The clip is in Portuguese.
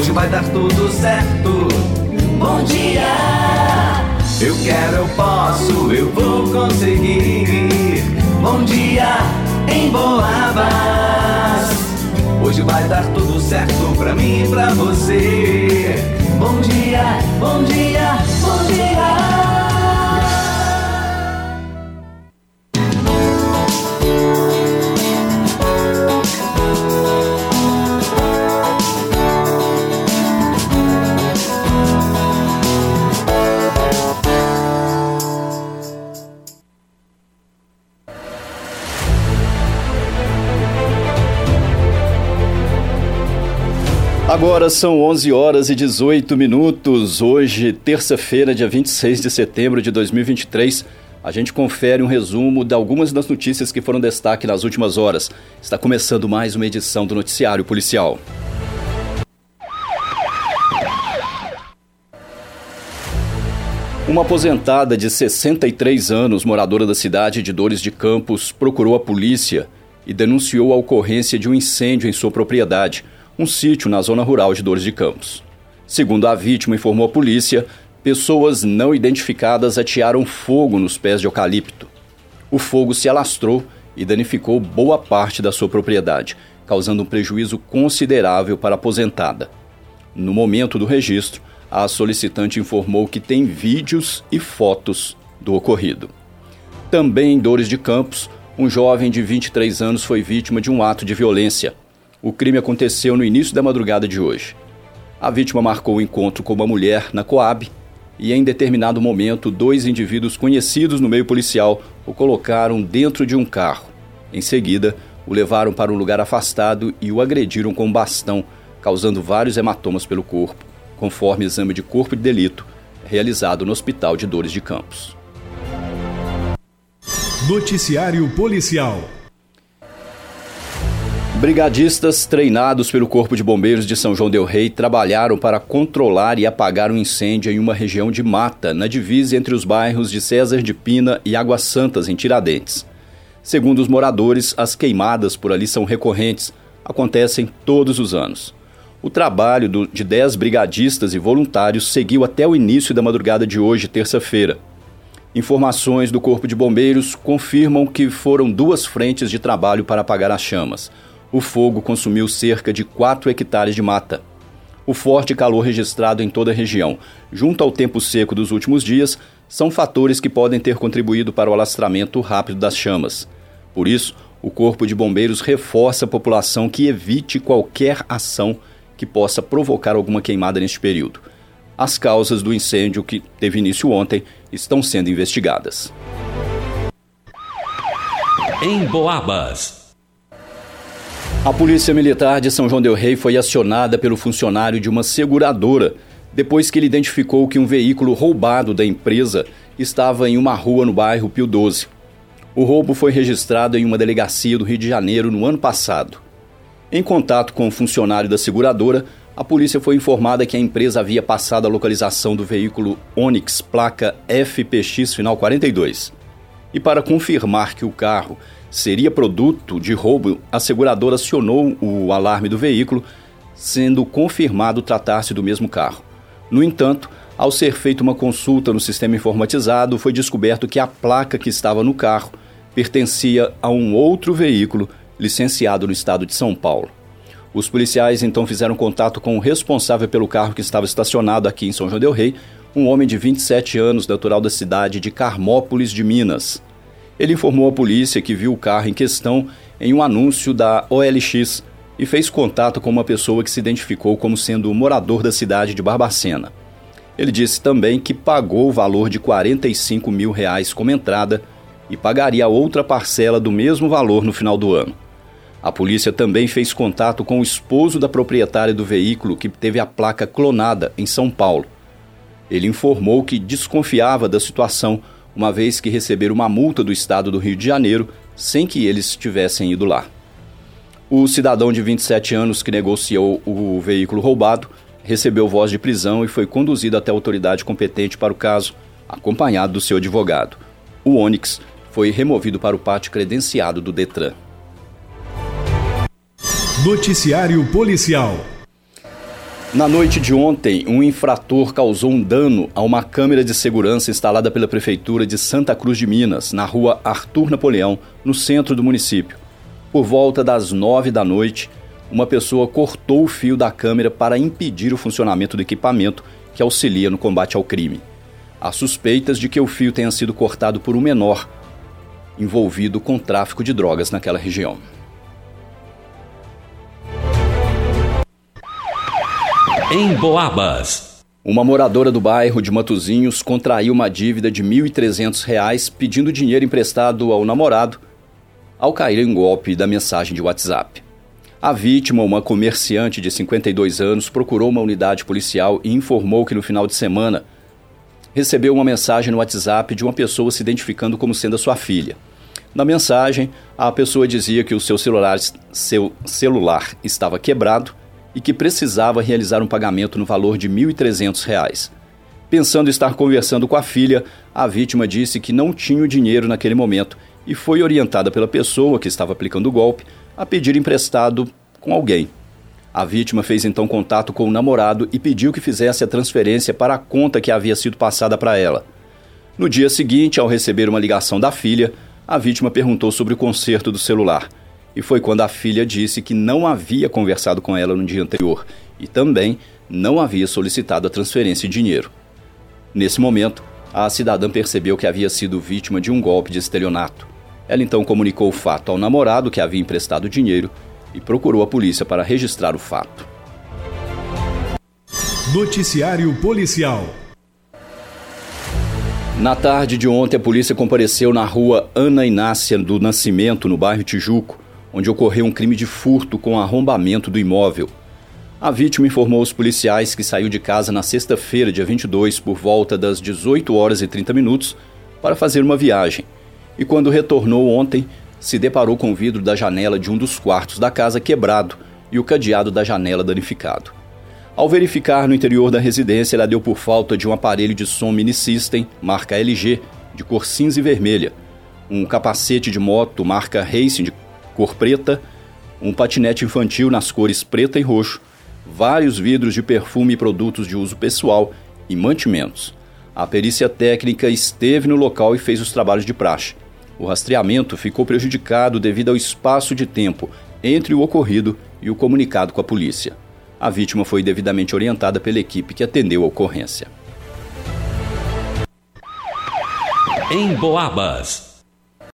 Hoje vai dar tudo certo. Bom dia. Eu quero, eu posso, eu vou conseguir. Bom dia em Boabas. Hoje vai dar tudo certo pra mim e pra você. Bom dia, bom dia, bom dia. Agora são 11 horas e 18 minutos. Hoje, terça-feira, dia 26 de setembro de 2023. A gente confere um resumo de algumas das notícias que foram destaque nas últimas horas. Está começando mais uma edição do Noticiário Policial. Uma aposentada de 63 anos, moradora da cidade de Dores de Campos, procurou a polícia e denunciou a ocorrência de um incêndio em sua propriedade um sítio na zona rural de Dores de Campos. Segundo a vítima informou a polícia, pessoas não identificadas atearam fogo nos pés de eucalipto. O fogo se alastrou e danificou boa parte da sua propriedade, causando um prejuízo considerável para a aposentada. No momento do registro, a solicitante informou que tem vídeos e fotos do ocorrido. Também em Dores de Campos, um jovem de 23 anos foi vítima de um ato de violência. O crime aconteceu no início da madrugada de hoje. A vítima marcou o encontro com uma mulher na Coab e, em determinado momento, dois indivíduos conhecidos no meio policial o colocaram dentro de um carro. Em seguida, o levaram para um lugar afastado e o agrediram com um bastão, causando vários hematomas pelo corpo, conforme exame de corpo de delito realizado no Hospital de Dores de Campos. Noticiário Policial Brigadistas treinados pelo Corpo de Bombeiros de São João Del Rei trabalharam para controlar e apagar um incêndio em uma região de mata, na divisa entre os bairros de César de Pina e Águas Santas, em Tiradentes. Segundo os moradores, as queimadas por ali são recorrentes, acontecem todos os anos. O trabalho de 10 brigadistas e voluntários seguiu até o início da madrugada de hoje, terça-feira. Informações do Corpo de Bombeiros confirmam que foram duas frentes de trabalho para apagar as chamas o fogo consumiu cerca de 4 hectares de mata. O forte calor registrado em toda a região, junto ao tempo seco dos últimos dias, são fatores que podem ter contribuído para o alastramento rápido das chamas. Por isso, o Corpo de Bombeiros reforça a população que evite qualquer ação que possa provocar alguma queimada neste período. As causas do incêndio que teve início ontem estão sendo investigadas. Em Boabas. A Polícia Militar de São João del Rei foi acionada pelo funcionário de uma seguradora depois que ele identificou que um veículo roubado da empresa estava em uma rua no bairro Pio 12. O roubo foi registrado em uma delegacia do Rio de Janeiro no ano passado. Em contato com o funcionário da seguradora, a polícia foi informada que a empresa havia passado a localização do veículo Onix placa FPX final 42. E para confirmar que o carro seria produto de roubo, a seguradora acionou o alarme do veículo, sendo confirmado tratar-se do mesmo carro. No entanto, ao ser feita uma consulta no sistema informatizado, foi descoberto que a placa que estava no carro pertencia a um outro veículo licenciado no estado de São Paulo. Os policiais então fizeram contato com o responsável pelo carro que estava estacionado aqui em São João del Rei, um homem de 27 anos, natural da cidade de Carmópolis de Minas. Ele informou a polícia que viu o carro em questão em um anúncio da OLX e fez contato com uma pessoa que se identificou como sendo morador da cidade de Barbacena. Ele disse também que pagou o valor de 45 mil reais como entrada e pagaria outra parcela do mesmo valor no final do ano. A polícia também fez contato com o esposo da proprietária do veículo que teve a placa clonada em São Paulo. Ele informou que desconfiava da situação uma vez que receberam uma multa do estado do Rio de Janeiro sem que eles tivessem ido lá. O cidadão de 27 anos que negociou o veículo roubado recebeu voz de prisão e foi conduzido até a autoridade competente para o caso, acompanhado do seu advogado. O Onix foi removido para o pátio credenciado do Detran. Noticiário Policial Na noite de ontem, um infrator causou um dano a uma câmera de segurança instalada pela Prefeitura de Santa Cruz de Minas, na rua Arthur Napoleão, no centro do município. Por volta das nove da noite, uma pessoa cortou o fio da câmera para impedir o funcionamento do equipamento que auxilia no combate ao crime. Há suspeitas de que o fio tenha sido cortado por um menor envolvido com tráfico de drogas naquela região. Em Boabas. Uma moradora do bairro de Matozinhos contraiu uma dívida de R$ 1.300 pedindo dinheiro emprestado ao namorado ao cair em golpe da mensagem de WhatsApp. A vítima, uma comerciante de 52 anos, procurou uma unidade policial e informou que no final de semana recebeu uma mensagem no WhatsApp de uma pessoa se identificando como sendo a sua filha. Na mensagem, a pessoa dizia que o seu celular, seu celular estava quebrado e que precisava realizar um pagamento no valor de R$ 1.300. Pensando estar conversando com a filha, a vítima disse que não tinha o dinheiro naquele momento e foi orientada pela pessoa que estava aplicando o golpe a pedir emprestado com alguém. A vítima fez então contato com o namorado e pediu que fizesse a transferência para a conta que havia sido passada para ela. No dia seguinte, ao receber uma ligação da filha, a vítima perguntou sobre o conserto do celular e foi quando a filha disse que não havia conversado com ela no dia anterior e também não havia solicitado a transferência de dinheiro. Nesse momento, a cidadã percebeu que havia sido vítima de um golpe de estelionato. Ela então comunicou o fato ao namorado que havia emprestado dinheiro e procurou a polícia para registrar o fato. Noticiário Policial na tarde de ontem, a polícia compareceu na rua Ana Inácia do Nascimento, no bairro Tijuco, onde ocorreu um crime de furto com arrombamento do imóvel. A vítima informou aos policiais que saiu de casa na sexta-feira, dia 22, por volta das 18 horas e 30 minutos, para fazer uma viagem. E quando retornou ontem, se deparou com o vidro da janela de um dos quartos da casa quebrado e o cadeado da janela danificado. Ao verificar no interior da residência, ela deu por falta de um aparelho de som mini system, marca LG, de cor cinza e vermelha, um capacete de moto, marca Racing, de cor preta, um patinete infantil nas cores preta e roxo, vários vidros de perfume e produtos de uso pessoal e mantimentos. A perícia técnica esteve no local e fez os trabalhos de praxe. O rastreamento ficou prejudicado devido ao espaço de tempo entre o ocorrido e o comunicado com a polícia. A vítima foi devidamente orientada pela equipe que atendeu a ocorrência. Em Boabas.